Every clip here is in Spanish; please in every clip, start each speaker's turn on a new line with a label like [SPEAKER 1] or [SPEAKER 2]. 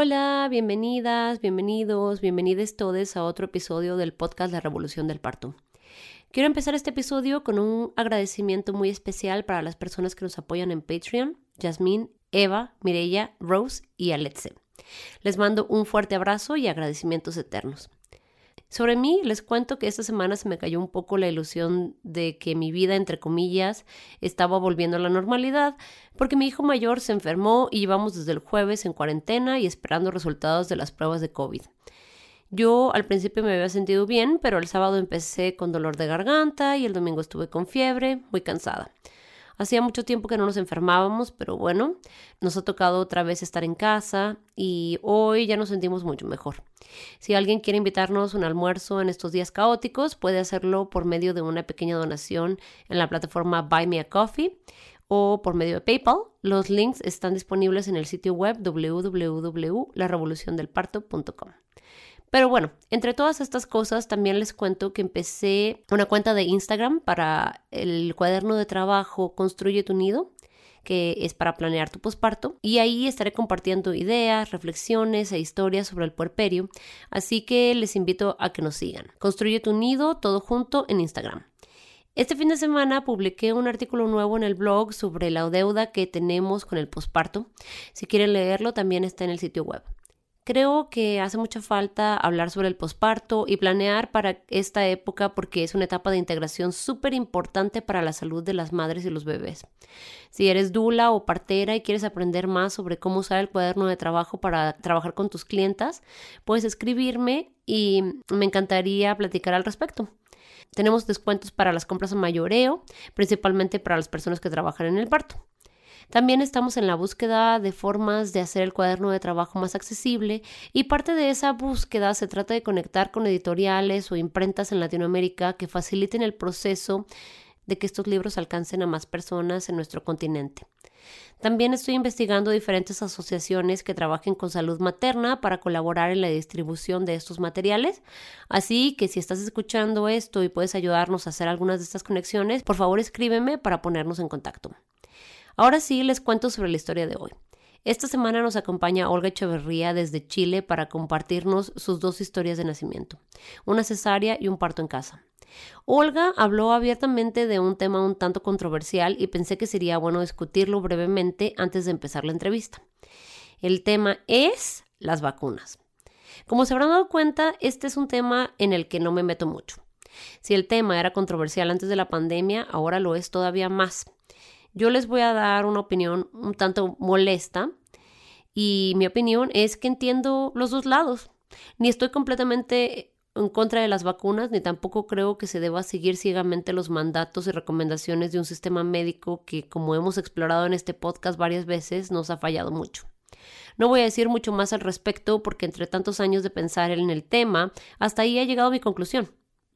[SPEAKER 1] Hola, bienvenidas, bienvenidos, bienvenidos todos a otro episodio del podcast La Revolución del Parto. Quiero empezar este episodio con un agradecimiento muy especial para las personas que nos apoyan en Patreon, Jasmine, Eva, Mireya, Rose y Aletze. Les mando un fuerte abrazo y agradecimientos eternos. Sobre mí les cuento que esta semana se me cayó un poco la ilusión de que mi vida, entre comillas, estaba volviendo a la normalidad, porque mi hijo mayor se enfermó y llevamos desde el jueves en cuarentena y esperando resultados de las pruebas de COVID. Yo al principio me había sentido bien, pero el sábado empecé con dolor de garganta y el domingo estuve con fiebre, muy cansada. Hacía mucho tiempo que no nos enfermábamos, pero bueno, nos ha tocado otra vez estar en casa y hoy ya nos sentimos mucho mejor. Si alguien quiere invitarnos un almuerzo en estos días caóticos, puede hacerlo por medio de una pequeña donación en la plataforma Buy Me a Coffee o por medio de PayPal. Los links están disponibles en el sitio web www.larevoluciondelparto.com. Pero bueno, entre todas estas cosas también les cuento que empecé una cuenta de Instagram para el cuaderno de trabajo Construye tu nido que es para planear tu posparto y ahí estaré compartiendo ideas, reflexiones e historias sobre el puerperio, así que les invito a que nos sigan. Construye tu nido todo junto en Instagram. Este fin de semana publiqué un artículo nuevo en el blog sobre la deuda que tenemos con el posparto. Si quieren leerlo, también está en el sitio web. Creo que hace mucha falta hablar sobre el posparto y planear para esta época porque es una etapa de integración súper importante para la salud de las madres y los bebés. Si eres dula o partera y quieres aprender más sobre cómo usar el cuaderno de trabajo para trabajar con tus clientas, puedes escribirme y me encantaría platicar al respecto. Tenemos descuentos para las compras a mayoreo, principalmente para las personas que trabajan en el parto. También estamos en la búsqueda de formas de hacer el cuaderno de trabajo más accesible y parte de esa búsqueda se trata de conectar con editoriales o imprentas en Latinoamérica que faciliten el proceso de que estos libros alcancen a más personas en nuestro continente. También estoy investigando diferentes asociaciones que trabajen con salud materna para colaborar en la distribución de estos materiales. Así que si estás escuchando esto y puedes ayudarnos a hacer algunas de estas conexiones, por favor escríbeme para ponernos en contacto. Ahora sí les cuento sobre la historia de hoy. Esta semana nos acompaña Olga Echeverría desde Chile para compartirnos sus dos historias de nacimiento, una cesárea y un parto en casa. Olga habló abiertamente de un tema un tanto controversial y pensé que sería bueno discutirlo brevemente antes de empezar la entrevista. El tema es las vacunas. Como se habrán dado cuenta, este es un tema en el que no me meto mucho. Si el tema era controversial antes de la pandemia, ahora lo es todavía más. Yo les voy a dar una opinión un tanto molesta y mi opinión es que entiendo los dos lados. Ni estoy completamente en contra de las vacunas, ni tampoco creo que se deba seguir ciegamente los mandatos y recomendaciones de un sistema médico que, como hemos explorado en este podcast varias veces, nos ha fallado mucho. No voy a decir mucho más al respecto porque entre tantos años de pensar en el tema, hasta ahí ha llegado mi conclusión.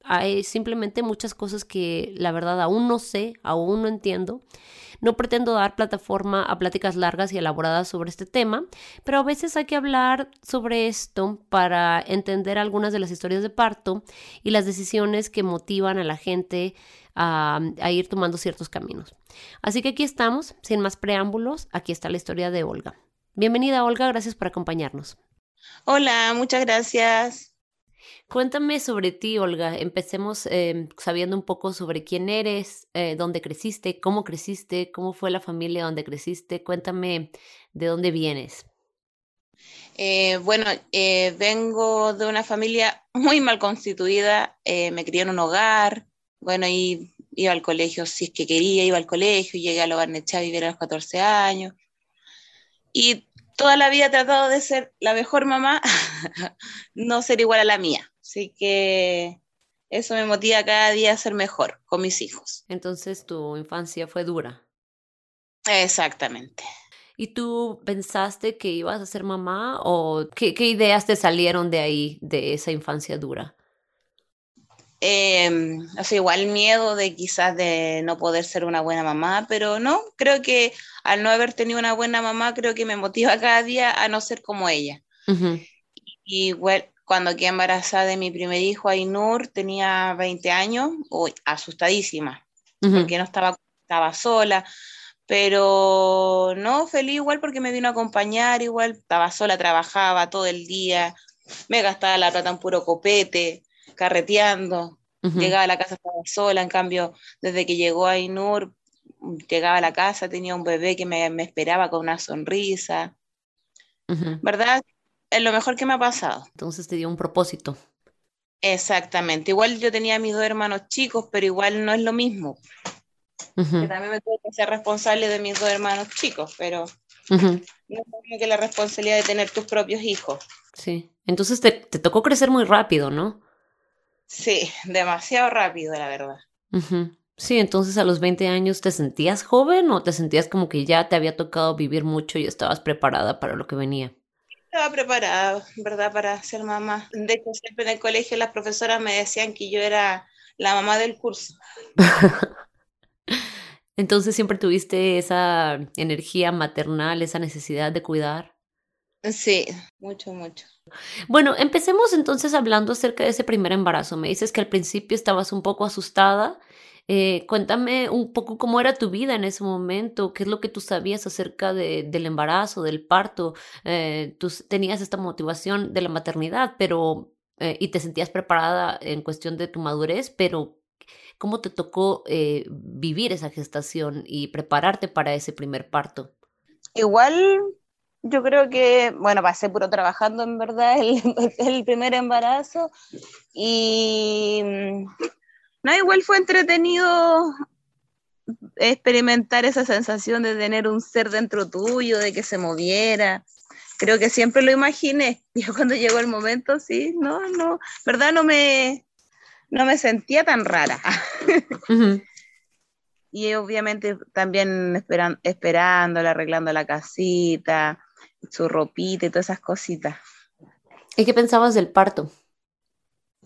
[SPEAKER 1] Hay simplemente muchas cosas que la verdad aún no sé, aún no entiendo no pretendo dar plataforma a pláticas largas y elaboradas sobre este tema, pero a veces hay que hablar sobre esto para entender algunas de las historias de parto y las decisiones que motivan a la gente a, ir tomando ciertos caminos. Así que aquí estamos, sin más preámbulos, aquí está la historia de Olga. Bienvenida Olga, gracias por acompañarnos.
[SPEAKER 2] Hola, muchas gracias.
[SPEAKER 1] Cuéntame sobre ti, Olga. Empecemos em, sabiendo un poco sobre quién eres, eh, dónde creciste, cómo creciste, cómo fue la familia donde creciste. Cuéntame de dónde vienes.
[SPEAKER 2] Eh, bueno, eh, vengo de una familia muy mal constituida. me crié en un hogar. Bueno, y iba al colegio si es que quería, iba al colegio. Llegué al hogar Necha a vivir a los 14 años. Y toda la vida he tratado de ser la mejor mamá, no ser igual a la mía. Así que eso me motiva cada día a ser mejor con mis hijos.
[SPEAKER 1] Entonces tu infancia fue dura.
[SPEAKER 2] Exactamente.
[SPEAKER 3] ¿Y tú pensaste que ibas a ser mamá o qué, qué ideas te salieron de ahí, de esa infancia dura?
[SPEAKER 2] Eh, o sea, igual miedo de quizás de no poder ser una buena mamá, pero no, creo que al no haber tenido una buena mamá, creo que me motiva cada día a no ser como ella. Y igual, cuando quedé embarazada de mi primer hijo, Ainur, tenía 20 años, uy, asustadísima, porque no estaba, estaba sola, pero no, feliz igual porque me vino a acompañar, igual estaba sola, trabajaba todo el día, me gastaba la plata en puro copete carreteando, llegaba a la casa estaba sola, en cambio, desde que llegó a Inur, llegaba a la casa, tenía un bebé que me, esperaba con una sonrisa, ¿verdad? Es lo mejor que me ha pasado.
[SPEAKER 3] Entonces te dio un propósito.
[SPEAKER 2] Exactamente, igual yo tenía mis dos hermanos chicos, pero igual no es lo mismo. también me tuve que ser responsable de mis dos hermanos chicos, pero no es lo mismo que la responsabilidad de tener tus propios hijos.
[SPEAKER 3] Sí, entonces te, te tocó crecer muy rápido, ¿no?
[SPEAKER 2] Sí, demasiado rápido, la verdad.
[SPEAKER 3] Sí, entonces a los 20 años te sentías joven o te sentías como que ya te había tocado vivir mucho y estabas preparada para lo que venía.
[SPEAKER 2] Estaba preparada, ¿verdad? Para ser mamá. De hecho, siempre en el colegio las profesoras me decían que yo era la mamá del curso.
[SPEAKER 3] entonces siempre tuviste esa energía maternal, esa necesidad de cuidar.
[SPEAKER 2] Sí, mucho, mucho.
[SPEAKER 3] Bueno, empecemos entonces hablando acerca de ese primer embarazo. Me dices que al principio estabas un poco asustada. Eh, cuéntame un poco cómo era tu vida en ese momento, qué es lo que tú sabías acerca de, del embarazo, del parto. Eh, tú tenías esta motivación de la maternidad, pero eh, y te sentías preparada en cuestión de tu madurez, pero ¿cómo te tocó vivir esa gestación y prepararte para ese primer parto?
[SPEAKER 2] Igual yo creo que, bueno, pasé puro trabajando en verdad el, el primer embarazo y no, igual fue entretenido experimentar esa sensación de tener un ser dentro tuyo, de que se moviera. Creo que siempre lo imaginé. Y cuando llegó el momento, sí, no, no, verdad no me, no me sentía tan rara. Y obviamente también esperan, esperándola, arreglando la casita, su ropita y todas esas cositas.
[SPEAKER 3] ¿Y qué pensabas del parto?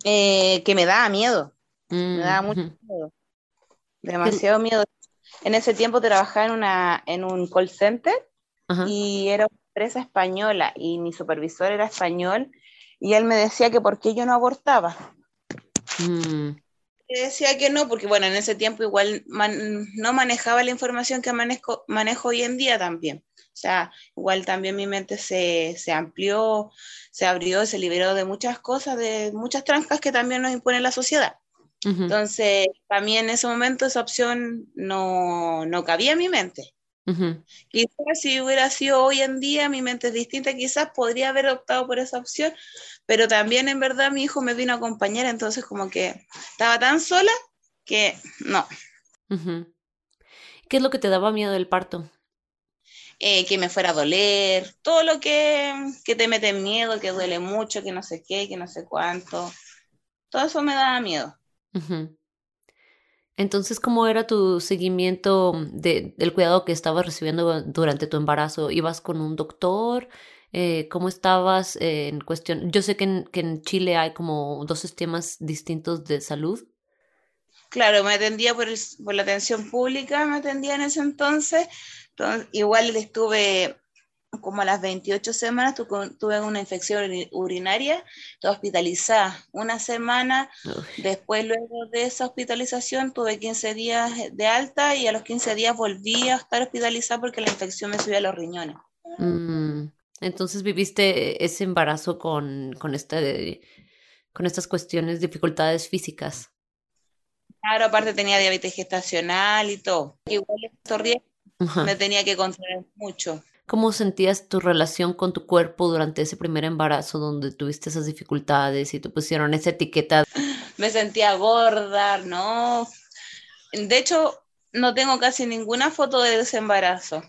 [SPEAKER 2] Eh, que me daba miedo, me daba mucho miedo, demasiado miedo. En ese tiempo trabajaba en, una, en un call center y era una empresa española y mi supervisor era español y él me decía que por qué yo no abortaba. Mm. Decía que no, porque bueno, en ese tiempo igual no manejaba la información que manejo, manejo hoy en día también. O sea, igual también mi mente se, se, amplió, se abrió, se liberó de muchas cosas, de muchas trancas que también nos impone la sociedad. Entonces, para mí en ese momento esa opción no, no cabía en mi mente. Quizás si hubiera sido hoy en día, mi mente es distinta, quizás podría haber optado por esa opción, pero también en verdad mi hijo me vino a acompañar, entonces como que estaba tan sola que no.
[SPEAKER 3] ¿Qué es lo que te daba miedo del parto?
[SPEAKER 2] Eh, que me fuera a doler, todo lo que, que te mete miedo, que duele mucho, que no sé qué, que no sé cuánto. Todo eso me daba miedo.
[SPEAKER 3] Entonces, ¿cómo era tu seguimiento de, del cuidado que estabas recibiendo durante tu embarazo? ¿Ibas con un doctor? Eh, ¿Cómo estabas en cuestión? Yo sé que en, que en Chile hay como dos sistemas distintos de salud.
[SPEAKER 2] Claro, me atendía por, por la atención pública, me atendía en ese entonces, entonces, igual estuve como a las 28 semanas, tuve una infección urinaria, estuve hospitalizada una semana, después luego de esa hospitalización tuve 15 días de alta y a los 15 días volví a estar hospitalizada porque la infección me subía a los riñones.
[SPEAKER 3] Mm, entonces viviste ese embarazo con, con, este, con estas cuestiones, dificultades físicas.
[SPEAKER 2] Claro, aparte tenía diabetes gestacional y todo. Igual estos me tenía que controlar mucho.
[SPEAKER 3] ¿Cómo sentías tu relación con tu cuerpo durante ese primer embarazo donde tuviste esas dificultades y te pusieron esa etiqueta?
[SPEAKER 2] Me sentía gorda, ¿no? De hecho, no tengo casi ninguna foto de ese embarazo.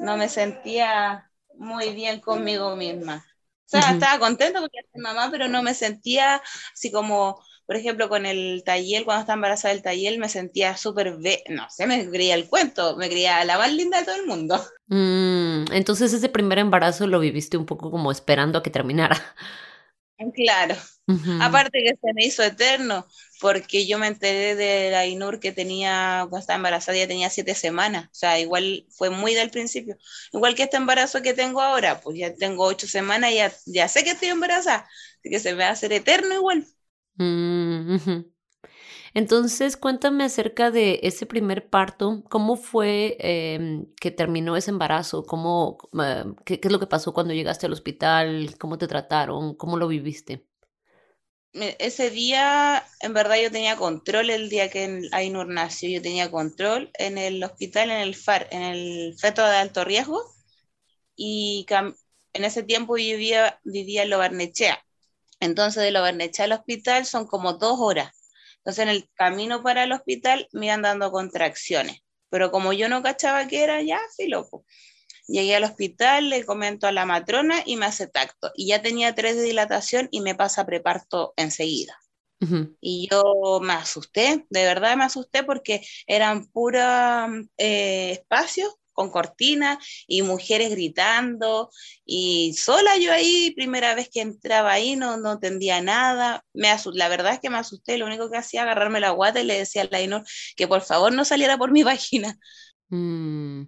[SPEAKER 2] No me sentía muy bien conmigo misma. O sea, estaba contenta porque era mamá, pero no me sentía así como por ejemplo, con el taller, cuando estaba embarazada del taller, me sentía súper, no sé, me creía el cuento, me creía la más linda de todo el mundo.
[SPEAKER 3] Mm, entonces ese primer embarazo lo viviste un poco como esperando a que terminara.
[SPEAKER 2] Claro. Aparte que se me hizo eterno, porque yo me enteré de la INUR que tenía, cuando estaba embarazada, ya tenía siete semanas. O sea, igual fue muy del principio. Igual que este embarazo que tengo ahora, pues ya tengo ocho semanas y ya, ya sé que estoy embarazada. Así que se me va a hacer eterno igual.
[SPEAKER 3] Mm, Entonces, cuéntame acerca de ese primer parto. ¿Cómo fue em, que terminó ese embarazo? ¿Cómo, eh, qué, qué, es lo que pasó cuando llegaste al hospital? ¿Cómo te trataron? ¿Cómo lo viviste?
[SPEAKER 2] Ese día, en verdad, yo tenía control el día que Ainur nació. Yo tenía control en el hospital, en el FAR, en el feto de alto riesgo. Y en ese tiempo vivía, vivía en Lobarnechea. Entonces, de Lobarnechea al hospital son como dos horas entonces en el camino para el hospital me iban dando contracciones, pero como yo no cachaba que era, ya, sí, loco. Llegué al hospital, le comento a la matrona y me hace tacto. Y ya tenía tres de dilatación y me pasa preparto enseguida. Y yo me asusté, de verdad me asusté porque eran puros eh, espacios con cortina y mujeres gritando y sola yo ahí, primera vez que entraba ahí, no, no entendía nada. Me la verdad es que me asusté, lo único que hacía agarrarme la guata y le decía a Lainor que por favor no saliera por mi vagina.
[SPEAKER 3] Mm.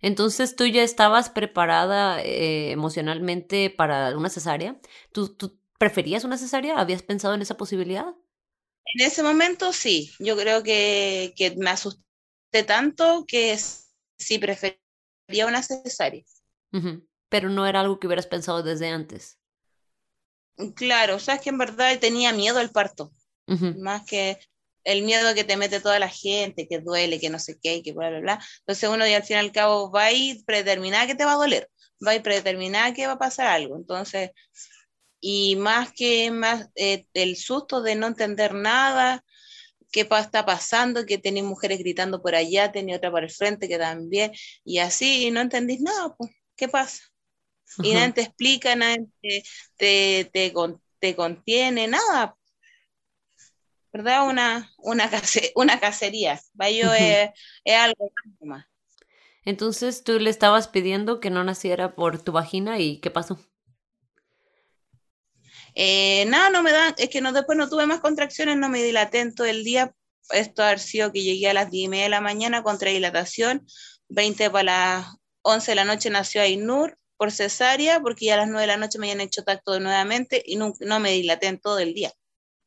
[SPEAKER 3] Entonces tú ya estabas preparada eh, emocionalmente para una cesárea. ¿Tú, ¿Tú preferías una cesárea? ¿Habías pensado en esa posibilidad?
[SPEAKER 2] En ese momento sí, yo creo que, que me asusté tanto que sí prefería una cesárea.
[SPEAKER 3] Pero no era algo que hubieras pensado desde antes.
[SPEAKER 2] Claro, o sea, es que en verdad tenía miedo al parto, más que el miedo que te mete toda la gente, que duele, que no sé qué, que bla, bla, bla. Entonces uno y al fin y al cabo va a ir predeterminada que te va a doler, va ir predeterminada que va a pasar algo. Entonces, y más que más eh, el susto de no entender nada, qué está pasando, que tenía mujeres gritando por allá, tenía otra por el frente que también, y así, y no entendís nada, pues, ¿qué pasa? Y nadie te explica, nadie te, te, te, contiene, nada. ¿Verdad? Una, una, una cacería. Vaya, es, es algo más.
[SPEAKER 3] Entonces tú le estabas pidiendo que no naciera por tu vagina y ¿qué pasó?
[SPEAKER 2] Eh, nada, no me dan, es que no, después no tuve más contracciones, no me dilaté en todo el día. Esto ha sido que llegué a las 10 y media de la mañana contra dilatación, 20 para las 11 de la noche nació Ainur por cesárea, porque ya a las 9 de la noche me habían hecho tacto nuevamente y no, no me dilaté en todo el día.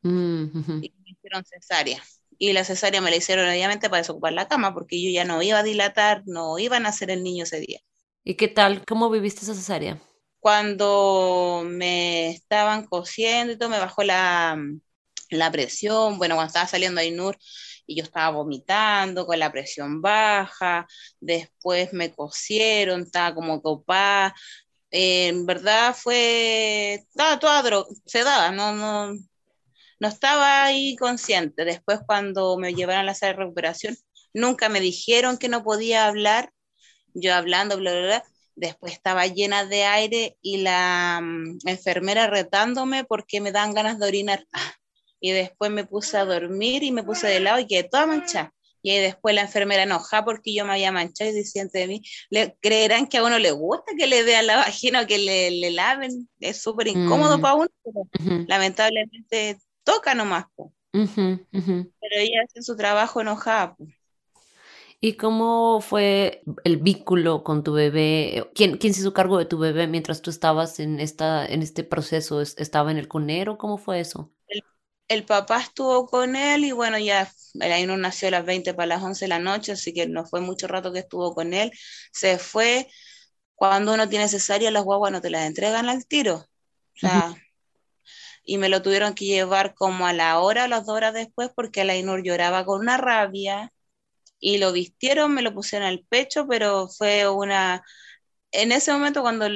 [SPEAKER 3] Mm,
[SPEAKER 2] y me hicieron cesárea. Y la cesárea me la hicieron obviamente para desocupar la cama, porque yo ya no iba a dilatar, no iba a nacer el niño ese día.
[SPEAKER 3] ¿Y qué tal? ¿Cómo viviste esa cesárea?
[SPEAKER 2] Cuando me estaban cosiendo y todo, me bajó la, la presión, bueno, cuando estaba saliendo Ainur y yo estaba vomitando con la presión baja, después me cosieron, estaba como copada, eh, en verdad fue, estaba toda droga, se daba, no, no, no estaba ahí consciente. Después cuando me llevaron a la sala de recuperación, nunca me dijeron que no podía hablar, yo hablando, bla, bla, bla, Después estaba llena de aire y la mm, enfermera retándome porque me dan ganas de orinar. Y después me puse a dormir y me puse de lado y quedé toda manchada. Y después la enfermera enojada porque yo me había manchado y diciendo de mí, ¿le, ¿creerán que a uno le gusta que le vean la vagina o que le, le laven? Es súper incómodo mm. para uno, pero lamentablemente toca nomás. Pero ella hace su trabajo enojada.
[SPEAKER 3] ¿Y cómo fue el vínculo con tu bebé? ¿Quién, quién se hizo cargo de tu bebé mientras tú estabas en, esta, en este proceso? ¿Estaba en el cunero? ¿Cómo fue eso?
[SPEAKER 2] El, papá estuvo con él y bueno, ya el no nació a las 20 para las 11 de la noche, así que no fue mucho rato que estuvo con él. Se fue. Cuando uno tiene cesárea, las guaguas no te las entregan al tiro. O sea, y me lo tuvieron que llevar como a la hora, a las dos horas después, porque la Inur lloraba con una rabia y lo vistieron, me lo pusieron al pecho, pero fue una... En ese momento cuando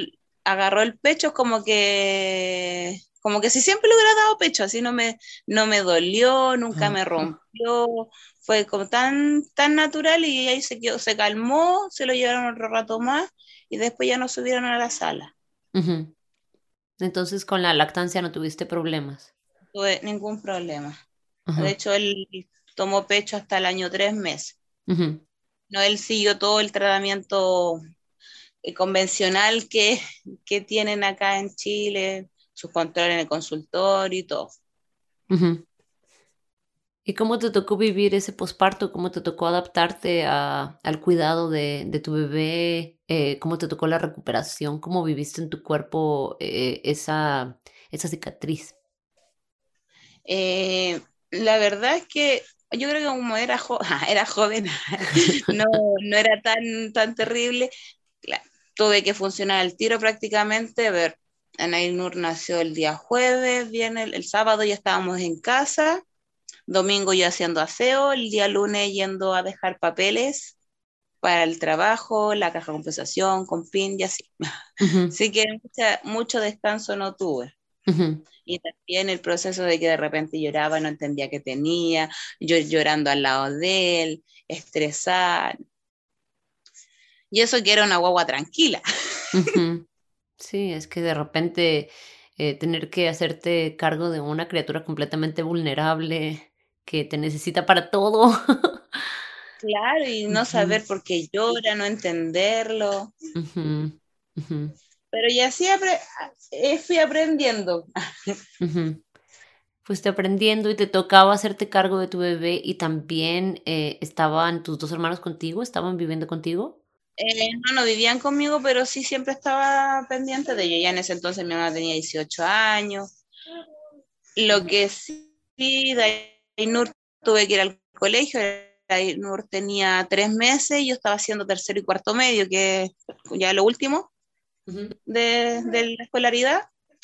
[SPEAKER 2] agarró el pecho es como que como que si siempre le hubiera dado pecho, así no me, no me dolió, nunca me rompió, fue como tan, tan natural y ahí se, quedó, se calmó, se lo llevaron otro rato más y después ya no subieron a la sala.
[SPEAKER 3] Entonces con la lactancia no tuviste problemas.
[SPEAKER 2] tuve ningún problema. De hecho, él tomó pecho hasta el año tres meses. No, él siguió todo el tratamiento eh, convencional que, que, tienen acá en Chile, sus controles en el consultorio y todo.
[SPEAKER 3] ¿Y cómo te tocó vivir ese posparto? ¿Cómo te tocó adaptarte al cuidado de, tu bebé? Eh, ¿Cómo te tocó la recuperación? ¿Cómo viviste en tu cuerpo eh, esa, esa cicatriz?
[SPEAKER 2] la verdad es que yo creo que como era, era joven, no, no era tan, tan terrible. tuve que funcionar el tiro prácticamente. A ver, Anainur nació el día jueves, viene el, sábado ya estábamos en casa, domingo yo haciendo aseo, el día lunes yendo a dejar papeles para el trabajo, la caja de compensación, con PIN y así. Así que mucho descanso no tuve. Y también el proceso de que de repente lloraba, no entendía qué tenía, yo llorando al lado de él, estresar. Y eso que era una guagua tranquila.
[SPEAKER 3] Sí, es que de repente eh, tener que hacerte cargo de una criatura completamente vulnerable que te necesita para todo.
[SPEAKER 2] Claro, y no saber por qué llora, no entenderlo. Pero ya así eh, fui aprendiendo.
[SPEAKER 3] Fuiste aprendiendo y te tocaba hacerte cargo de tu bebé y también eh, estaban tus dos hermanos contigo, estaban viviendo contigo.
[SPEAKER 2] Eh, no, no vivían conmigo, pero sí siempre estaba pendiente de ellos. Ya en ese entonces mi mamá tenía 18 años. Lo que sí, Dainur tuve que ir al colegio. Dainur tenía tres meses y yo estaba haciendo tercero y cuarto medio, que ya lo último de, la escolaridad.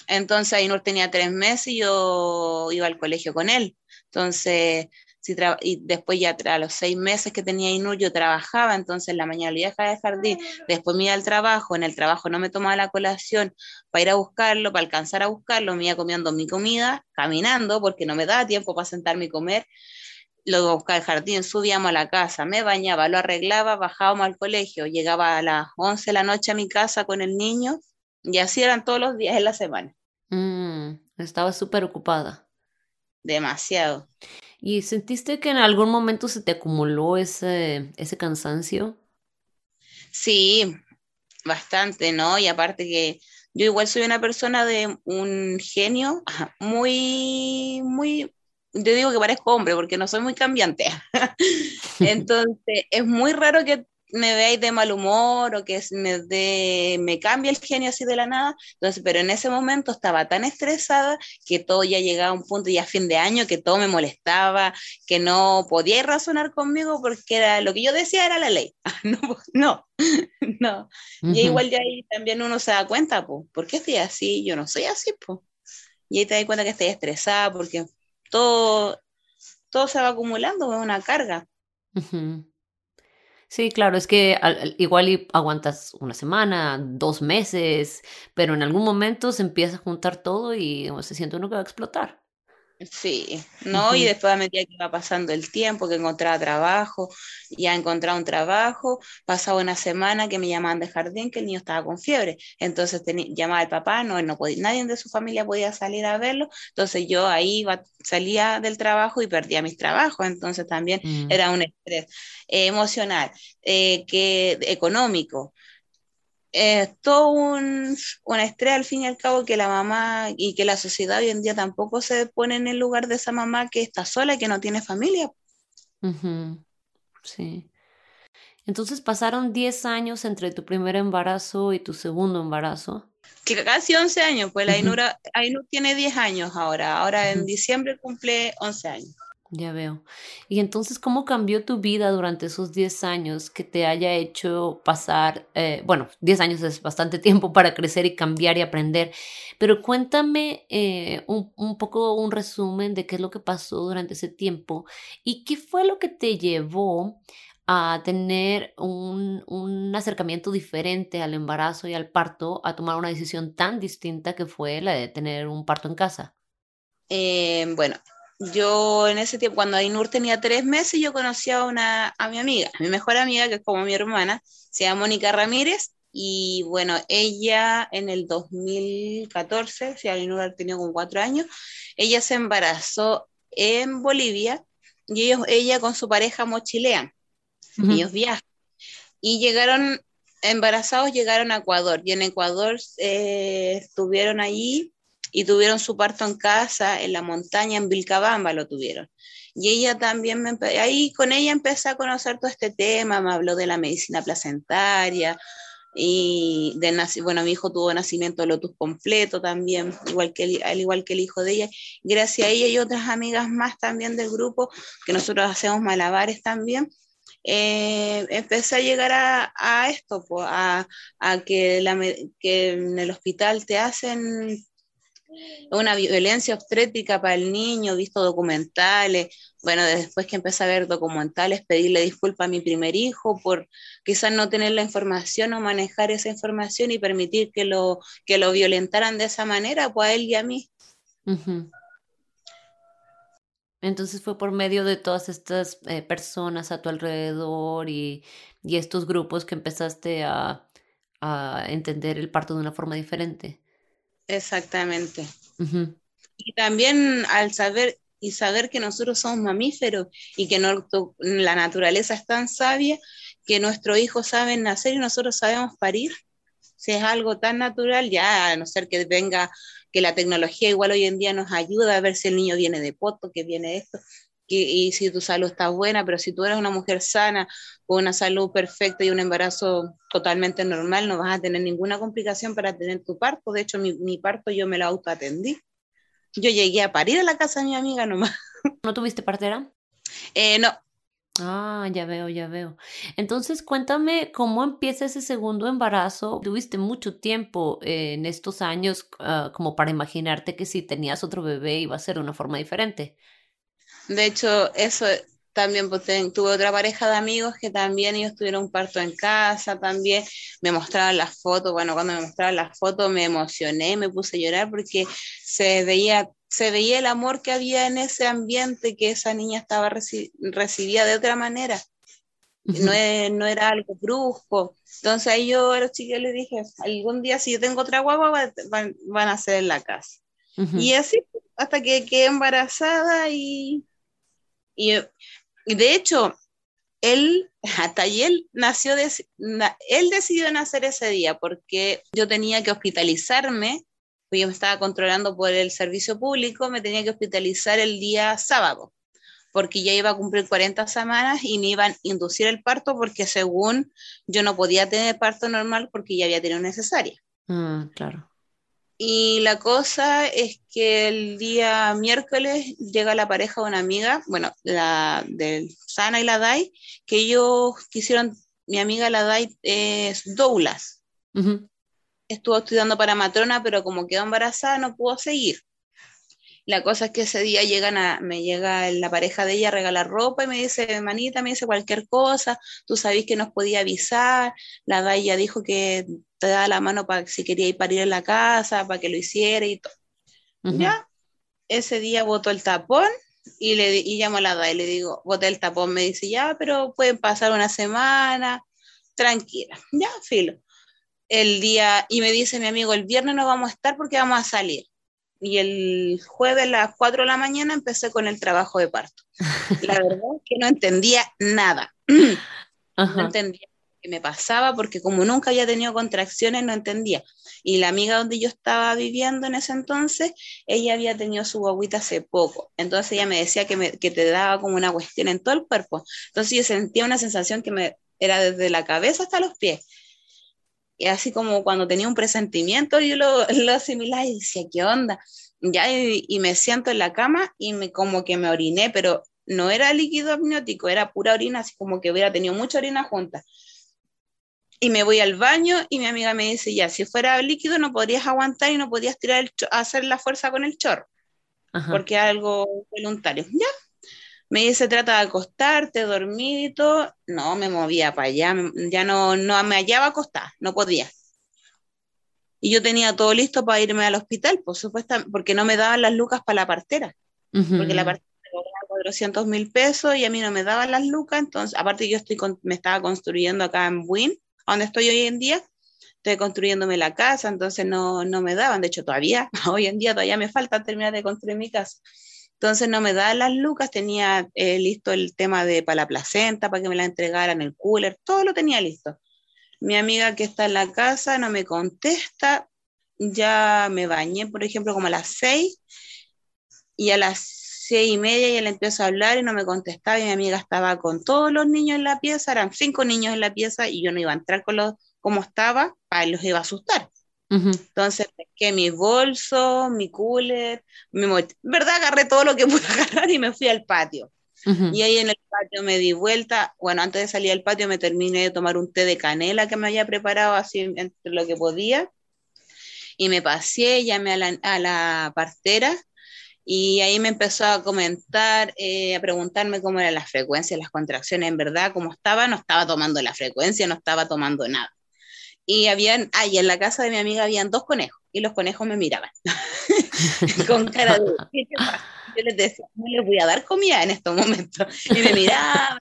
[SPEAKER 2] Entonces Ainur tenía tres meses y yo iba al colegio con él. Entonces, si y después ya a los seis meses que tenía Ainur yo trabajaba, entonces en la mañana lo iba a de jardín, después me iba al trabajo, en el trabajo no me tomaba la colación para ir a buscarlo, para alcanzar a buscarlo, me iba comiendo mi comida, caminando, porque no me daba tiempo para sentarme y comer lo buscaba el jardín, subíamos a la casa, me bañaba, lo arreglaba, bajábamos al colegio, llegaba a las 11 de la noche a mi casa con el niño y así eran todos los días en la semana.
[SPEAKER 3] Mm, estaba súper ocupada.
[SPEAKER 2] Demasiado.
[SPEAKER 3] ¿Y sentiste que en algún momento se te acumuló ese, ese cansancio?
[SPEAKER 2] Sí, bastante, ¿no? Y aparte que yo igual soy una persona de un genio muy, muy yo digo que parezco hombre porque no soy muy cambiante. Entonces, es muy raro que me veáis de mal humor o que me, de, me cambie el genio así de la nada. Entonces, pero en ese momento estaba tan estresada que todo ya llegaba a un punto ya fin de año que todo me molestaba, que no podía razonar conmigo porque era lo que yo decía era la ley. no, no, no. Y igual ya ahí también uno se da cuenta, pues, ¿por qué estoy así? Yo no soy así, pues. Y ahí te das cuenta que estoy estresada porque todo, todo se va acumulando, es una carga.
[SPEAKER 3] Sí, claro, es que igual aguantas una semana, dos meses, pero en algún momento se empieza a juntar todo y se siente uno que va a explotar.
[SPEAKER 2] Sí, ¿no? Y después a medida que iba pasando el tiempo, que encontraba trabajo, ya encontrado un trabajo, pasaba una semana que me llamaban de jardín que el niño estaba con fiebre. Entonces llamaba al papá, no, no podía, nadie de su familia podía salir a verlo. Entonces yo ahí iba, salía del trabajo y perdía mis trabajos. Entonces también mm. era un estrés eh, emocional, eh, que, económico es todo un, estrés al fin y al cabo que la mamá y que la sociedad hoy en día tampoco se pone en el lugar de esa mamá que está sola y que no tiene familia.
[SPEAKER 3] Sí. Entonces pasaron 10 años entre tu primer embarazo y tu segundo embarazo.
[SPEAKER 2] Que casi 11 años, pues la Ainur, tiene 10 años ahora, ahora en diciembre cumple 11 años.
[SPEAKER 3] Ya veo. Y entonces, ¿cómo cambió tu vida durante esos 10 años que te haya hecho pasar, eh, bueno, 10 años es bastante tiempo para crecer y cambiar y aprender, pero cuéntame eh, un, poco un resumen de qué es lo que pasó durante ese tiempo y qué fue lo que te llevó a tener un, un acercamiento diferente al embarazo y al parto, a tomar una decisión tan distinta que fue la de tener un parto en casa.
[SPEAKER 2] Eh, bueno, yo en ese tiempo, cuando Ainur tenía tres meses, yo conocí a, una, a mi amiga, mi mejor amiga, que es como mi hermana, se llama Mónica Ramírez, y bueno, ella en el 2014, si hubiera tenido como cuatro años, ella se embarazó en Bolivia y ellos, ella con su pareja mochilean, ellos viajan. Y llegaron, embarazados llegaron a Ecuador y en Ecuador eh, estuvieron allí y tuvieron su parto en casa, en la montaña, en Vilcabamba lo tuvieron. Y ella también, me ahí con ella empecé a conocer todo este tema, me habló de la medicina placentaria, y de bueno, mi hijo tuvo nacimiento de lotus completo también, igual que al igual que el hijo de ella. Gracias a ella y otras amigas más también del grupo, que nosotros hacemos malabares también, eh, empecé a llegar a, esto, pues, a, a que, la, que en el hospital te hacen una violencia obstétrica para el niño, visto documentales, bueno, después que empecé a ver documentales, pedirle disculpas a mi primer hijo por quizás no tener la información o manejar esa información y permitir que lo, que lo violentaran de esa manera, pues a él y a mí.
[SPEAKER 3] Entonces fue por medio de todas estas eh, personas a tu alrededor y, y, estos grupos que empezaste a, a entender el parto de una forma diferente.
[SPEAKER 2] Exactamente. Y también al saber y saber que nosotros somos mamíferos y que no, la naturaleza es tan sabia que nuestros hijos saben nacer y nosotros sabemos parir. Si es algo tan natural, ya a no ser que venga, que la tecnología igual hoy en día nos ayuda a ver si el niño viene de poto, que viene de esto, y si tu salud está buena, pero si tú eres una mujer sana, con una salud perfecta y un embarazo totalmente normal, no vas a tener ninguna complicación para tener tu parto. De hecho, mi, mi parto yo me lo autoatendí. Yo llegué a parir a la casa de mi amiga nomás.
[SPEAKER 3] ¿No tuviste partera?
[SPEAKER 2] Eh, no.
[SPEAKER 3] Ah, ya veo, ya veo. Entonces, cuéntame cómo empieza ese segundo embarazo. Tuviste mucho tiempo en estos años ah, como para imaginarte que si tenías otro bebé iba a ser de una forma diferente.
[SPEAKER 2] De hecho, eso también pues, tuve otra pareja de amigos que también ellos tuvieron un parto en casa, también me mostraban las fotos, bueno, cuando me mostraban las fotos me emocioné, me puse a llorar porque se veía, se veía el amor que había en ese ambiente que esa niña estaba recibía de otra manera. No, no, era algo brusco. Entonces ahí yo a los chicos les dije, algún día si yo tengo otra guagua van, van, a ser en la casa. Y así hasta que quedé embarazada y y, de hecho, él, él nació, de, él decidió nacer ese día porque yo tenía que hospitalizarme, pues yo me estaba controlando por el servicio público, me tenía que hospitalizar el día sábado, porque ya iba a cumplir 40 semanas y me iban a inducir el parto porque según yo no podía tener parto normal porque ya había tenido necesaria.
[SPEAKER 3] Mm, claro.
[SPEAKER 2] Y la cosa es que el día miércoles llega la pareja de una amiga, bueno, la del Sana y la Dai, que ellos quisieron, mi amiga la Dai es doulas. Estuvo estudiando para matrona, pero como quedó embarazada no pudo seguir. La cosa es que ese día llegan a, me llega la pareja de ella a regalar ropa y me dice, manita, me dice cualquier cosa, tú sabés que nos podía avisar, la Dai ya dijo que te daba la mano para si quería ir para ir a la casa, para que lo hiciera y todo. Ya, ese día botó el tapón y le y llamo a la DA y le digo, boté el tapón, me dice, ya, pero pueden pasar una semana, tranquila, ya, filo. El día, y me dice mi amigo, el viernes no vamos a estar porque vamos a salir. Y el jueves a las 4 de la mañana empecé con el trabajo de parto. La verdad es que no entendía nada. No entendía me pasaba porque como nunca había tenido contracciones no entendía. Y la amiga donde yo estaba viviendo en ese entonces, ella había tenido su guaguita hace poco. Entonces ella me decía que, me, que te daba como una cuestión en todo el cuerpo. Entonces yo sentía una sensación que me era desde la cabeza hasta los pies. Y así como cuando tenía un presentimiento, yo lo, lo asimilaba y decía, ¿qué onda? Ya, y, y, me siento en la cama y me, como que me oriné, pero no era líquido amniótico, era pura orina, así como que hubiera tenido mucha orina junta y me voy al baño y mi amiga me dice, ya, si fuera líquido no podrías aguantar y no podías tirar el hacer la fuerza con el chorro, porque es algo voluntario. Ya, me dice, trata de acostarte, dormir y todo. No, me movía para allá, ya no, no me hallaba acostada, no podía. Y yo tenía todo listo para irme al hospital, por supuesto, porque no me daban las lucas para la partera, porque la partera cobraba 400 mil pesos y a mí no me daban las lucas, entonces, aparte yo estoy me estaba construyendo acá en Buin, donde estoy hoy en día, estoy construyéndome la casa, entonces no, no me daban, de hecho todavía, hoy en día todavía me falta terminar de construir mi casa. Entonces no me daban las lucas, tenía eh, listo el tema de para la placenta, para que me la entregaran, el cooler, todo lo tenía listo. Mi amiga que está en la casa no me contesta, ya me bañé, por ejemplo, como a las seis, y a las seis y media ya le empiezo a hablar y no me contestaba, y mi amiga estaba con todos los niños en la pieza, eran cinco niños en la pieza, y yo no iba a entrar con los como estaba, para los iba a asustar. Entonces, que mi bolso, mi cooler, mi ¿verdad? Agarré todo lo que pude agarrar y me fui al patio. Y ahí en el patio me di vuelta. Bueno, antes de salir al patio me terminé de tomar un té de canela que me había preparado así entre lo que podía. Y me pasé, llamé a la, a la partera y ahí me empezó a comentar, eh, a preguntarme cómo era la frecuencia, las contracciones, en verdad, cómo estaba, no estaba tomando la frecuencia, no estaba tomando nada. Y habían, ahí en la casa de mi amiga habían dos conejos y los conejos me miraban con cara de, ¿qué te pasa? Yo les decía, no les voy a dar comida en estos momentos. Y me miraban.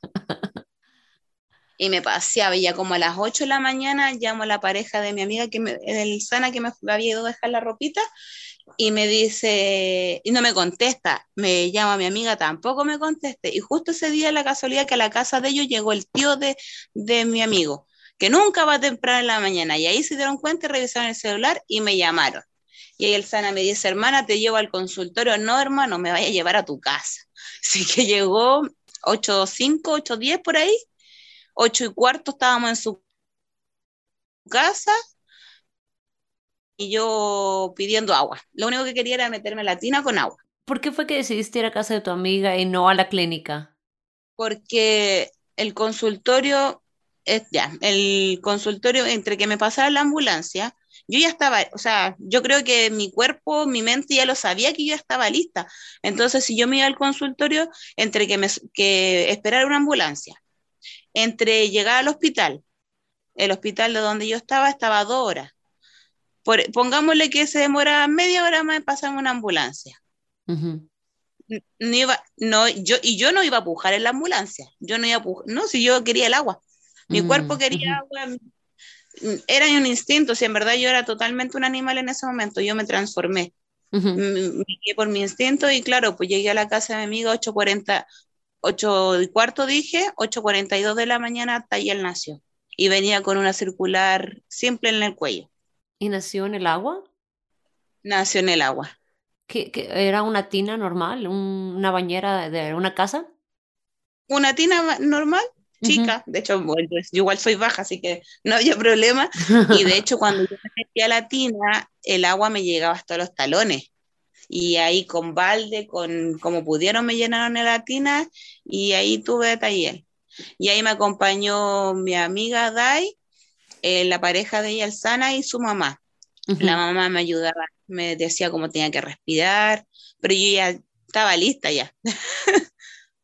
[SPEAKER 2] Y me paseaba, y ya como a las 8 de la mañana llamo a la pareja de mi amiga, que me, del Sana, que me había ido a dejar la ropita, y me dice, y no me contesta, me llama mi amiga, tampoco me conteste. Y justo ese día, la casualidad que a la casa de ellos llegó el tío de, de mi amigo que nunca va temprano en la mañana. Y ahí se dieron cuenta y revisaron el celular y me llamaron. Y ahí el Sana me dice, hermana, te llevo al consultorio. No, hermano, me vaya a llevar a tu casa. Así que llegó 8.05, 8.10 por ahí. 8 y cuarto estábamos en su casa y yo pidiendo agua. Lo único que quería era meterme la tina con agua.
[SPEAKER 3] ¿Por qué fue que decidiste ir a casa de tu amiga y no a la clínica?
[SPEAKER 2] Porque el consultorio ya, el consultorio, entre que me pasara la ambulancia, yo ya estaba, o sea, yo creo que mi cuerpo, mi mente ya lo sabía que yo estaba lista. Entonces, si yo me iba al consultorio, entre que, me, que esperar una ambulancia, entre llegar al hospital, el hospital de donde yo estaba estaba a dos horas. pongámosle que se demora media hora más en pasar una ambulancia. no iba, no, yo, y yo no iba a pujar en la ambulancia. Yo no iba a pujar, no, si yo quería el agua. Mi cuerpo mm, quería agua, era un instinto, si en verdad yo era totalmente un animal en ese momento, yo me transformé. Me quedé por mi instinto y claro, pues llegué a la casa de mi amigo 8.40, 8 y cuarto dije, 8.42 de la mañana, él nació. Y venía con una circular simple en el cuello.
[SPEAKER 3] ¿Y nació en el agua?
[SPEAKER 2] Nació en el agua.
[SPEAKER 3] ¿Qué, era una tina normal? ¿Una bañera de una casa?
[SPEAKER 2] Una tina normal, chica, de hecho, bueno, pues, yo igual soy baja, así que no había problema, y de hecho cuando yo me metí a la tina, el agua me llegaba hasta los talones, y ahí con balde, con como pudieron me llenaron la tina, y ahí tuve taller. Y ahí me acompañó mi amiga Dai, eh, la pareja de ella, Sana, y su mamá. La mamá me ayudaba, me decía cómo tenía que respirar, pero yo ya estaba lista ya.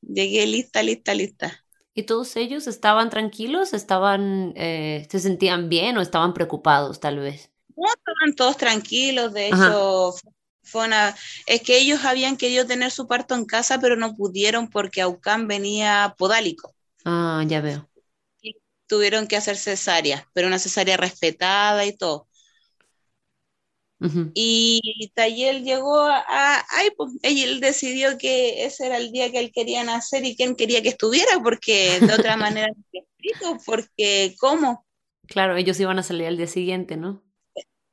[SPEAKER 2] Llegué lista, lista, lista.
[SPEAKER 3] ¿Y todos ellos estaban tranquilos? ¿Estaban, eh, se sentían bien o estaban preocupados tal vez?
[SPEAKER 2] No, estaban todos tranquilos, de hecho, fue una... es que ellos habían querido tener su parto en casa, pero no pudieron porque Aucán venía podálico.
[SPEAKER 3] Ah, ya veo.
[SPEAKER 2] Y tuvieron que hacer cesárea, pero una cesárea respetada y todo. Y Tayel llegó a, ahí, pues, él decidió que ese era el día que él quería nacer y quién quería que estuviera, porque de otra manera no explico, porque ¿cómo?
[SPEAKER 3] Claro, ellos iban a salir al día siguiente, ¿no?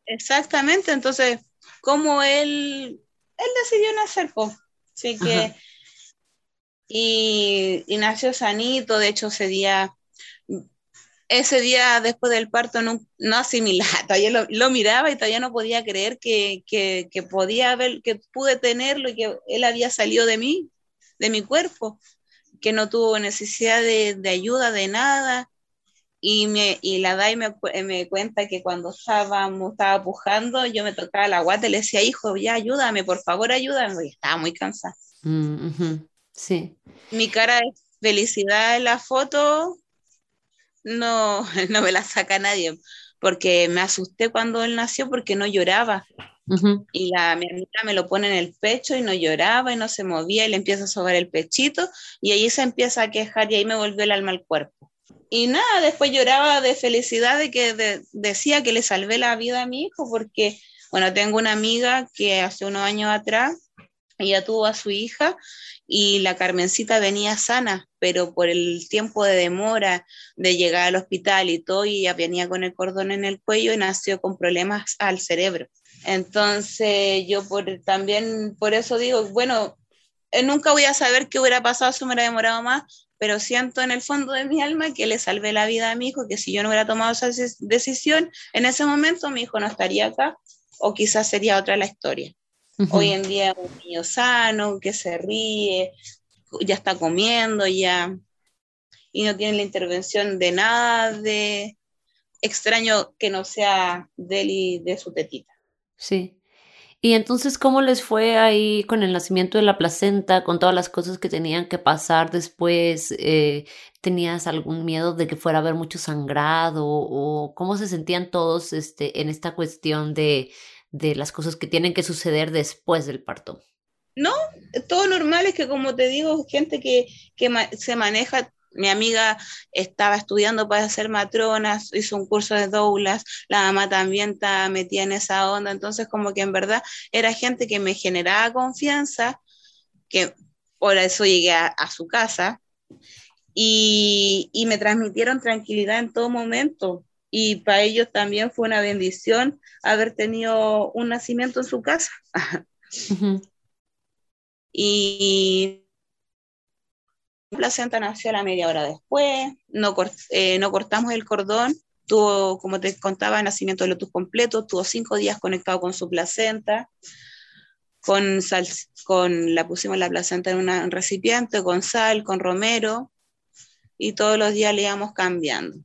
[SPEAKER 2] Exactamente, entonces, ¿cómo él, él decidió nacer? Pues? Así que, y, y, nació sanito, de hecho ese día ese día después del parto no, no asimilaba, todavía lo, miraba y todavía no podía creer que, podía haber, que pude tenerlo y que él había salido de mí, de mi cuerpo, que no tuvo necesidad de, ayuda, de nada. Y, me, y la DAI me, me, cuenta que cuando estábamos, estaba pujando, yo me tocaba la guata y le decía, hijo, ya ayúdame, por favor, ayúdame. Y estaba muy cansada.
[SPEAKER 3] Mm, sí.
[SPEAKER 2] Mi cara de felicidad en la foto no, no me la saca nadie, porque me asusté cuando él nació porque no lloraba. Y la, mi amiga me lo pone en el pecho y no lloraba y no se movía y le empieza a sobar el pechito y ahí se empieza a quejar y ahí me volvió el alma al cuerpo. Y nada, después lloraba de felicidad de que decía que le salvé la vida a mi hijo, porque, bueno, tengo una amiga que hace unos años atrás, ella tuvo a su hija y la Carmencita venía sana, pero por el tiempo de demora de llegar al hospital y todo, ella venía con el cordón en el cuello y nació con problemas al cerebro. Entonces yo por, también por eso digo, bueno, eh, nunca voy a saber qué hubiera pasado si me hubiera demorado más, pero siento en el fondo de mi alma que le salvé la vida a mi hijo, que si yo no hubiera tomado esa decisión, en ese momento mi hijo no estaría acá o quizás sería otra la historia. Hoy en día un niño sano, que se ríe, ya está comiendo ya y no tiene la intervención de nada de extraño que no sea de él y de su tetita.
[SPEAKER 3] Sí. Y entonces, ¿cómo les fue ahí con el nacimiento de la placenta, con todas las cosas que tenían que pasar después? Eh, ¿Tenías algún miedo de que fuera a haber mucho sangrado? ¿O cómo se sentían todos este, en esta cuestión de, de las cosas que tienen que suceder después del parto?
[SPEAKER 2] No, todo normal es que como te digo, gente que, que se maneja mi amiga estaba estudiando para ser matrona, hizo un curso de doulas, la mamá también está metida en esa onda, entonces como que en verdad era gente que me generaba confianza, que por eso llegué a, su casa y, y, me transmitieron tranquilidad en todo momento. Y para ellos también fue una bendición haber tenido un nacimiento en su casa. Y la placenta nació a la media hora después, no, eh, no cortamos el cordón, tuvo, como te contaba, nacimiento de lotus completo, tuvo cinco días conectado con su placenta, con sal, con, la pusimos la placenta en un recipiente, con sal, con romero, y todos los días le íbamos cambiando.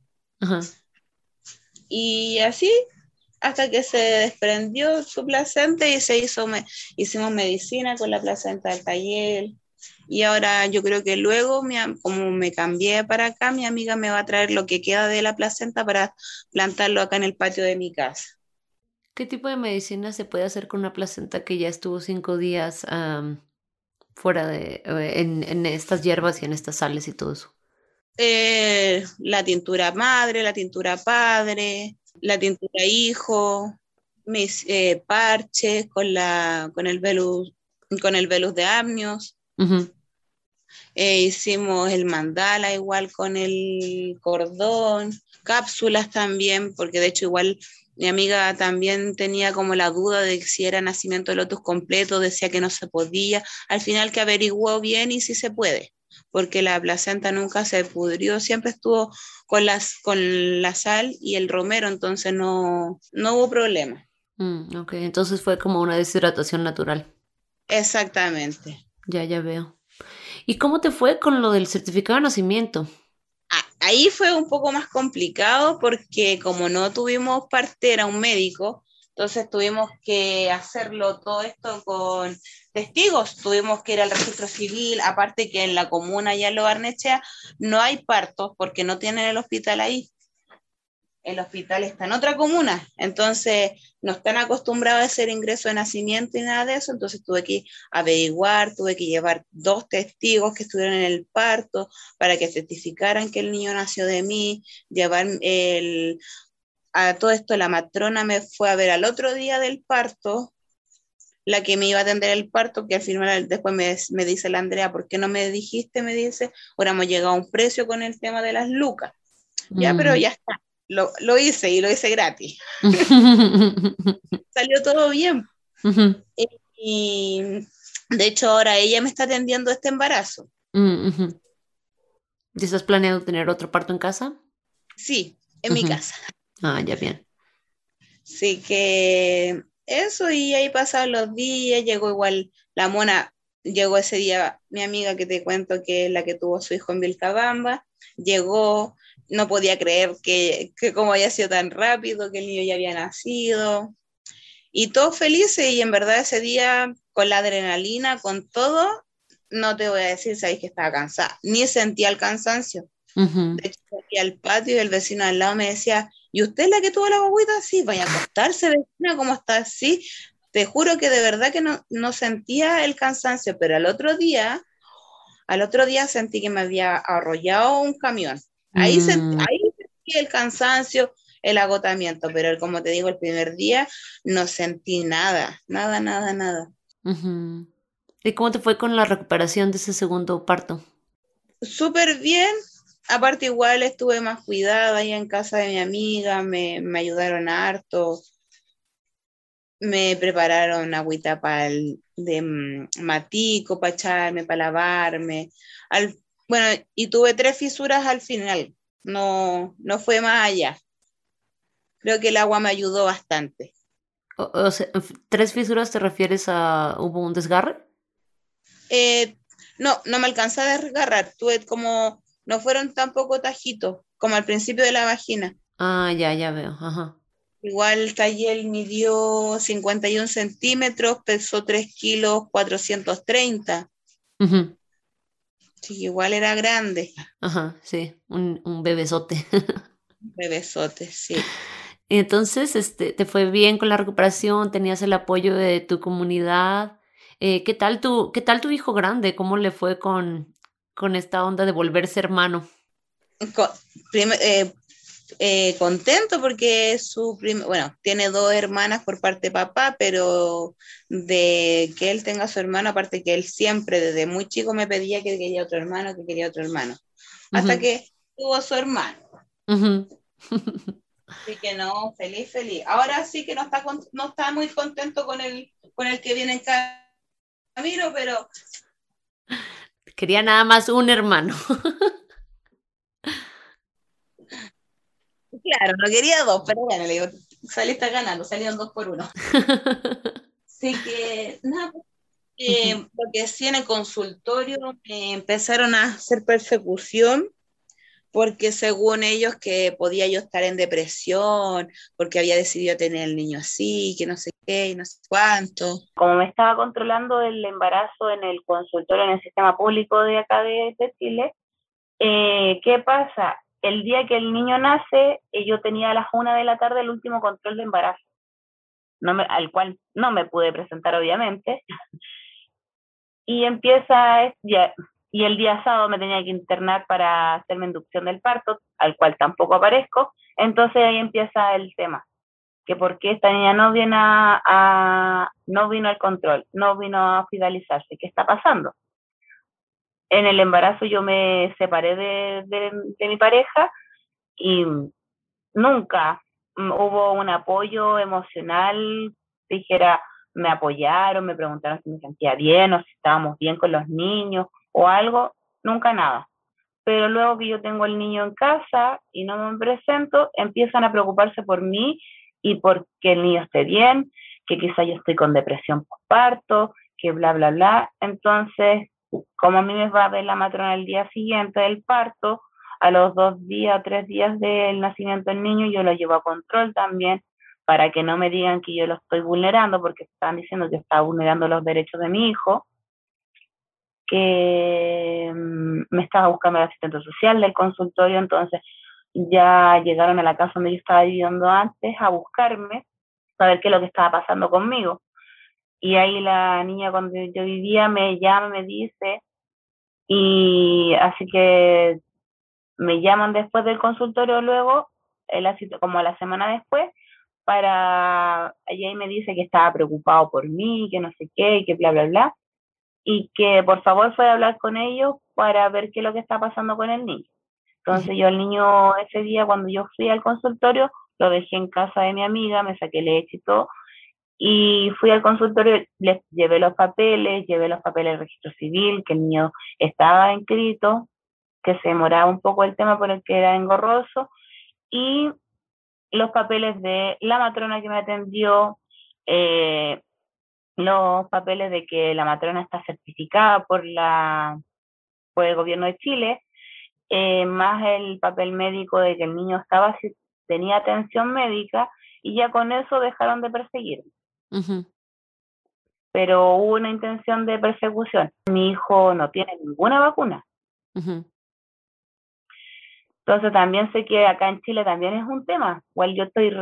[SPEAKER 2] Y así, hasta que se desprendió su placenta y se hizo, hicimos medicina con la placenta del taller, y ahora yo creo que luego, como me cambié para acá, mi amiga me va a traer lo que queda de la placenta para plantarlo acá en el patio de mi casa.
[SPEAKER 3] ¿Qué tipo de medicina se puede hacer con una placenta que ya estuvo cinco días fuera de, eh, en, estas hierbas y en estas sales y todo eso?
[SPEAKER 2] Eh, la tintura madre, la tintura padre, la tintura hijo, mis eh, parches con, la, con, el velus, con el velus de amnios. Eh, hicimos el mandala igual con el cordón, cápsulas también, porque de hecho igual mi amiga también tenía como la duda de si era nacimiento de lotus completo, decía que no se podía. Al final que averiguó bien y sí se puede, porque la placenta nunca se pudrió, siempre estuvo con, las, con la sal y el romero, entonces no, no hubo problema.
[SPEAKER 3] Mm, ok, entonces fue como una deshidratación natural.
[SPEAKER 2] Exactamente.
[SPEAKER 3] Ya, ya veo. ¿Y cómo te fue con lo del certificado de nacimiento?
[SPEAKER 2] Ahí fue un poco más complicado porque como no tuvimos partera, un médico, entonces tuvimos que hacerlo todo esto con testigos, tuvimos que ir al registro civil, aparte que en la comuna ya Lo Barnechea no hay partos porque no tienen el hospital ahí. El hospital está en otra comuna, entonces no están acostumbrados a hacer ingreso de nacimiento y nada de eso, entonces tuve que averiguar, tuve que llevar dos testigos que estuvieron en el parto para que certificaran que el niño nació de mí, llevar el, a todo esto la matrona me fue a ver al otro día del parto, la que me iba a atender el parto, que al final después me, me dice la Andrea, ¿por qué no me dijiste? Me dice, ahora hemos llegado a un precio con el tema de las lucas. Ya, pero mm. ya está lo, lo hice y lo hice gratis. Salió todo bien. y, de hecho ahora ella me está atendiendo este embarazo.
[SPEAKER 3] ¿Y estás planeando tener otro parto en casa?
[SPEAKER 2] Sí, en mi casa.
[SPEAKER 3] Ah, ya bien.
[SPEAKER 2] Sí que eso y ahí pasaron los días, llegó igual la mona, llegó ese día mi amiga que te cuento que es la que tuvo su hijo en Vilcabamba, llegó, no podía creer que, que como había sido tan rápido, que el niño ya había nacido. Y todos felices y en verdad ese día con la adrenalina, con todo, no te voy a decir, sabéis que estaba cansada, ni sentía el cansancio. De hecho, fui al patio y el vecino al lado me decía, ¿y usted la que tuvo la guaguita? Sí, vaya a acostarse, vecina, ¿cómo está así? Te juro que de verdad que no, no sentía el cansancio, pero al otro día, al otro día sentí que me había arrollado un camión
[SPEAKER 4] Ahí, mm. ahí sentí el cansancio, el agotamiento, pero como te digo, el primer día no sentí nada, nada, nada, nada.
[SPEAKER 3] ¿Y cómo te fue con la recuperación de ese segundo parto?
[SPEAKER 4] Súper bien. Aparte igual estuve más cuidada ahí en casa de mi amiga, me, me ayudaron harto, me prepararon agüita para de mm, matico, para echarme, para lavarme. Al, bueno, y tuve tres fisuras al final, no, no fue más allá. Creo que el agua me ayudó bastante.
[SPEAKER 3] O, sea, ¿Tres fisuras te refieres a hubo un desgarre?
[SPEAKER 4] Eh, no, no me alcanzé a desgarrar. Tuve como, no fueron tampoco tajitos, como al principio de la vagina.
[SPEAKER 3] Ah, ya, ya veo. Ajá.
[SPEAKER 4] Igual Tayel midió 51 centímetros, pesó 3 kilos 430. Sí, igual era grande.
[SPEAKER 3] Ajá, sí, un, un bebesote.
[SPEAKER 4] bebesote, sí.
[SPEAKER 3] Entonces, este, ¿te fue bien con la recuperación? ¿Tenías el apoyo de tu comunidad? Eh, ¿qué, tal tu, ¿Qué tal tu hijo grande? ¿Cómo le fue con, con esta onda de volverse hermano?
[SPEAKER 4] Eh, eh, contento porque su bueno, tiene dos hermanas por parte de papá, pero de que él tenga su hermano, aparte que él siempre desde muy chico me pedía que quería otro hermano, que quería otro hermano, hasta que tuvo su hermano. Así que no, feliz, feliz. Ahora sí que no está, no está muy contento con el, con el que viene en camino, pero...
[SPEAKER 3] Quería nada más un hermano.
[SPEAKER 4] Claro, no quería dos, pero bueno, le digo, saliste ganando, salieron dos por uno. Así que, nada, eh, porque sí en el consultorio empezaron a hacer persecución porque según ellos que podía yo estar en depresión, porque había decidido tener el niño así, que no sé qué no sé cuánto.
[SPEAKER 2] Como me estaba controlando el embarazo en el consultorio, en el sistema público de acá de, Chile, eh, ¿qué pasa? El día que el niño nace, eh, yo tenía a las una de la tarde el último control de embarazo, al cual no me pude presentar obviamente. y empieza, ya, y el día sábado me tenía que internar para hacerme inducción del parto, al cual tampoco aparezco, entonces ahí empieza el tema, que por qué esta niña no viene a, no vino al control, no vino a finalizarse, ¿qué está pasando? En el embarazo yo me separé de, de mi pareja y nunca hubo un apoyo emocional, dijera, me apoyaron, me preguntaron si me sentía bien o si estábamos bien con los niños o algo, nunca nada. Pero luego que yo tengo el niño en casa y no me presento, empiezan a preocuparse por mí y por que el niño esté bien, que quizá yo estoy con depresión por parto, que bla, bla, bla. Entonces, como a mí me va a ver la matrona el día siguiente del parto, a los dos días, tres días del nacimiento del niño, yo lo llevo a control también para que no me digan que yo lo estoy vulnerando, porque están diciendo que está vulnerando los derechos de mi hijo que mm, me estaba buscando el asistente social del consultorio, entonces ya llegaron a la casa donde yo estaba viviendo antes a buscarme, ver qué es lo que estaba pasando conmigo. Y ahí la niña cuando yo vivía me llama, me dice, y así que me llaman después del consultorio luego, como la semana después, para, allá me dice que estaba preocupado por mí, que no sé qué, que bla, bla, bla y que por favor fue a hablar con ellos para ver qué es lo que está pasando con el niño. Entonces yo al niño ese día cuando yo fui al consultorio lo dejé en casa de mi amiga, me saqué leche y todo, y fui al consultorio, les llevé los papeles, llevé los papeles del registro civil, que el niño estaba inscrito, que se demoraba un poco el tema por el que era engorroso, y los papeles de la matrona que me atendió, eh, los papeles de que la matrona está certificada por, la, por el gobierno de Chile, eh, más el papel médico de que el niño estaba tenía atención médica y ya con eso dejaron de perseguir. Pero hubo una intención de persecución. Mi hijo no tiene ninguna vacuna. Entonces también sé que acá en Chile también es un tema. Igual yo estoy,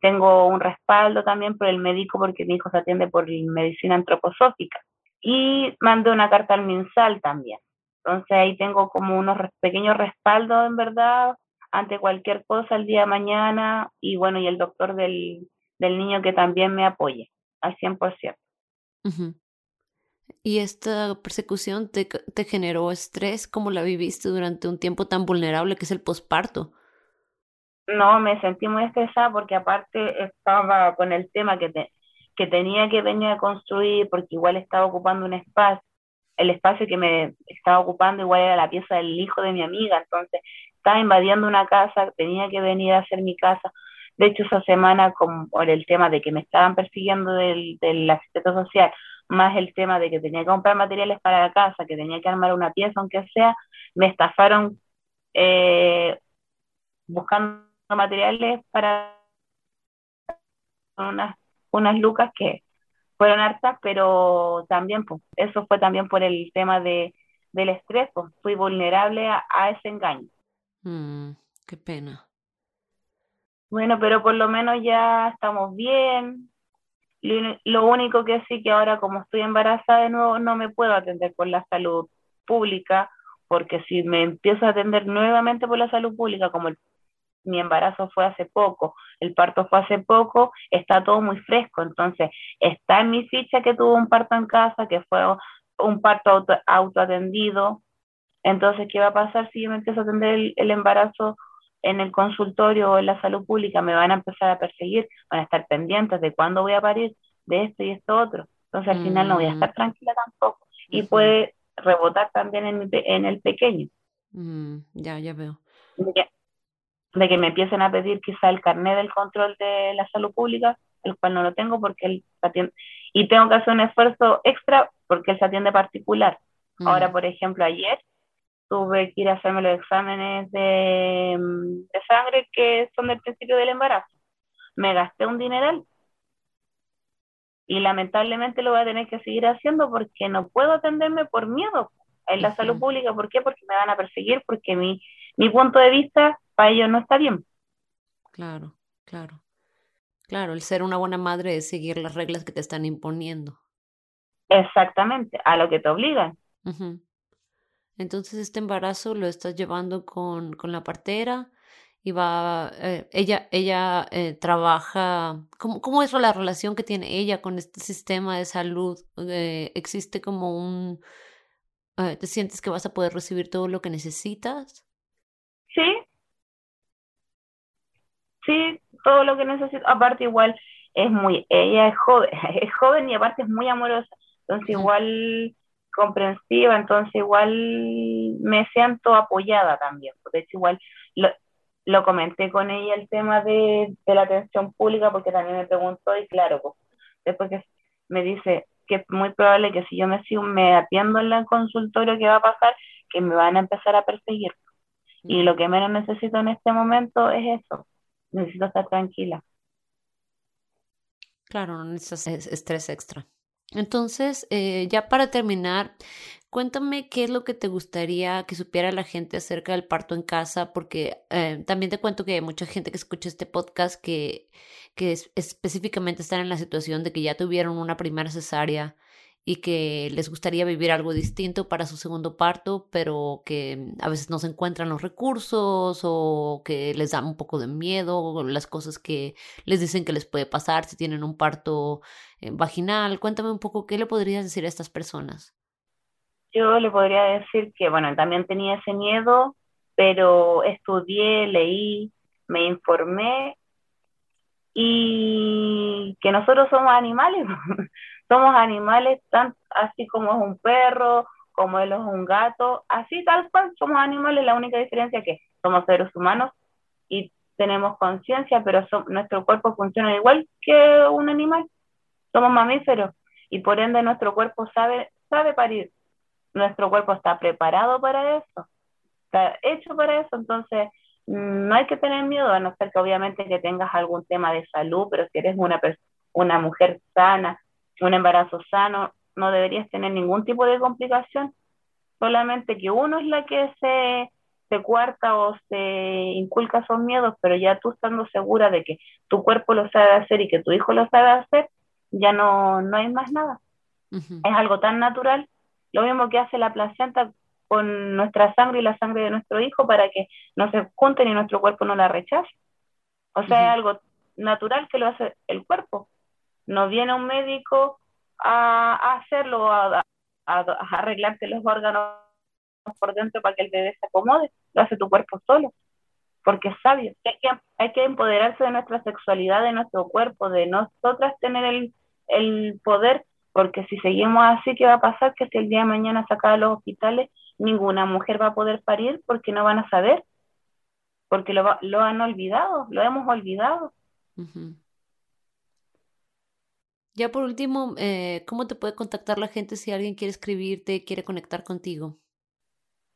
[SPEAKER 2] tengo un respaldo también por el médico porque mi hijo se atiende por medicina antroposófica. Y mandé una carta al MinSal también. Entonces ahí tengo como unos pequeños respaldos en verdad ante cualquier cosa el día de mañana y bueno, y el doctor del, del niño que también me apoye al 100%.
[SPEAKER 3] ¿Y esta persecución te, te, generó estrés? ¿Cómo la viviste durante un tiempo tan vulnerable que es el posparto?
[SPEAKER 2] No, me sentí muy estresada porque aparte estaba con el tema que, que tenía que venir a construir porque igual estaba ocupando un espacio. El espacio que me estaba ocupando igual era la pieza del hijo de mi amiga, entonces estaba invadiendo una casa, tenía que venir a hacer mi casa. De hecho, esa semana, con, por el tema de que me estaban persiguiendo del, del asistente social, más el tema de que tenía que comprar materiales para la casa, que tenía que armar una pieza, aunque sea, me estafaron eh, buscando materiales para unas, unas lucas que fueron hartas, pero también, pues, eso fue también por el tema de, del estrés, pues, fui vulnerable a, ese engaño.
[SPEAKER 3] Mm, qué pena.
[SPEAKER 2] Bueno, pero por lo menos ya estamos bien. Lo único que sí que ahora como estoy embarazada de nuevo no me puedo atender por la salud pública, porque si me empiezo a atender nuevamente por la salud pública, como mi embarazo fue hace poco, el parto fue hace poco, está todo muy fresco, entonces está en mi ficha que tuvo un parto en casa, que fue un parto auto, autoatendido, entonces, ¿qué va a pasar si yo me empiezo a atender el embarazo en el consultorio o en la salud pública me van a empezar a perseguir, van a estar pendientes de cuándo voy a parir, de esto y esto otro. Entonces al final no voy a estar mm. tranquila tampoco. Y puede rebotar también en, en el pequeño.
[SPEAKER 3] Mm, ya, ya veo.
[SPEAKER 2] De que, me empiecen a pedir quizá el carnet del control de la salud pública, el cual no lo tengo porque él atiende, y tengo que hacer un esfuerzo extra porque él se atiende particular. Ahora, mm. por ejemplo, ayer tuve que ir a hacerme los exámenes de, de, sangre que son del principio del embarazo. Me gasté un dineral y lamentablemente lo voy a tener que seguir haciendo porque no puedo atenderme por miedo en la salud pública. ¿Por qué? Porque me van a perseguir, porque mi, mi punto de vista para ellos no está bien.
[SPEAKER 3] Claro, claro. Claro, el ser una buena madre es seguir las reglas que te están imponiendo.
[SPEAKER 2] Exactamente, a lo que te obligan.
[SPEAKER 3] Entonces este embarazo lo estás llevando con, con la partera y va, eh, ella, ella eh, trabaja, ¿cómo, ¿cómo, es la relación que tiene ella con este sistema de salud? Eh, ¿Existe como un, te sientes que vas a poder recibir todo lo que necesitas?
[SPEAKER 2] Sí, sí, todo lo que necesito. Aparte igual es muy, ella es joven, es joven y aparte es muy amorosa. Entonces igual comprensiva, entonces igual me siento apoyada también. De hecho, igual lo, lo comenté con ella el tema de, de, la atención pública porque también me preguntó y claro, pues, después que me dice que es muy probable que si yo me sigo me atiendo en el consultorio, ¿qué va a pasar? Que me van a empezar a perseguir. Y lo que menos necesito en este momento es eso. Necesito estar tranquila.
[SPEAKER 3] Claro, no necesitas estrés extra. Entonces, eh, ya para terminar, cuéntame qué es lo que te gustaría que supiera la gente acerca del parto en casa, porque eh, también te cuento que hay mucha gente que escucha este podcast que, que específicamente están en la situación de que ya tuvieron una primera cesárea y que les gustaría vivir algo distinto para su segundo parto, pero que a veces no se encuentran los recursos o que les da un poco de miedo las cosas que les dicen que les puede pasar si tienen un parto eh, vaginal. Cuéntame un poco qué le podrías decir a estas personas.
[SPEAKER 2] Yo le podría decir que, bueno, también tenía ese miedo, pero estudié, leí, me informé y que nosotros somos animales, somos animales tan así como es un perro, como él es un gato, así tal cual somos animales, la única diferencia es que somos seres humanos y tenemos conciencia, pero nuestro cuerpo funciona igual que un animal, somos mamíferos y por ende nuestro cuerpo sabe, sabe parir, nuestro cuerpo está preparado para eso, está hecho para eso, entonces no hay que tener miedo, a no ser que obviamente que tengas algún tema de salud, pero si eres una, una mujer sana, un embarazo sano, no deberías tener ningún tipo de complicación, solamente que uno es la que se, se cuarta o se inculca esos miedos, pero ya tú estando segura de que tu cuerpo lo sabe hacer y que tu hijo lo sabe hacer, ya no, no hay más nada. Es algo tan natural, lo mismo que hace la placenta con nuestra sangre y la sangre de nuestro hijo para que no se junten y nuestro cuerpo no la rechace. O sea, es algo natural que lo hace el cuerpo. No viene un médico a, hacerlo, a, arreglarte los órganos por dentro para que el bebé se acomode, lo hace tu cuerpo solo, porque es sabio. Hay que, hay que empoderarse de nuestra sexualidad, de nuestro cuerpo, de nosotras tener el, el poder, porque si seguimos así, ¿qué va a pasar? Que si el día de mañana saca a los hospitales, ninguna mujer va a poder parir porque no van a saber, porque lo, lo han olvidado, lo hemos olvidado.
[SPEAKER 1] Ya por último, eh, ¿cómo te puede contactar la gente si alguien quiere escribirte, quiere conectar contigo?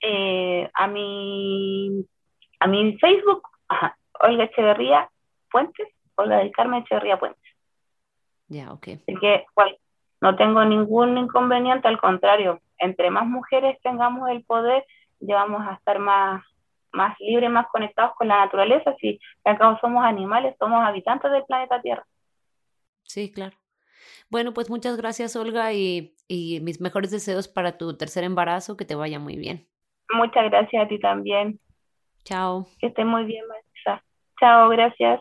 [SPEAKER 2] Eh, a mi a mi Facebook, Olga Echeverría Fuentes, Olga del Carmen Echeverría Fuentes.
[SPEAKER 1] Ya, ok.
[SPEAKER 2] que no tengo ningún inconveniente, al contrario, entre más mujeres tengamos el poder, ya vamos a estar más, más libres, más conectados con la naturaleza, si acá somos animales, somos habitantes del planeta Tierra.
[SPEAKER 1] Sí, claro. Bueno, pues muchas gracias, Olga, y, y mis mejores deseos para tu tercer embarazo, que te vaya muy bien.
[SPEAKER 2] Muchas gracias a ti también.
[SPEAKER 1] Chao.
[SPEAKER 2] Que esté muy bien, Marisa. Chao, gracias.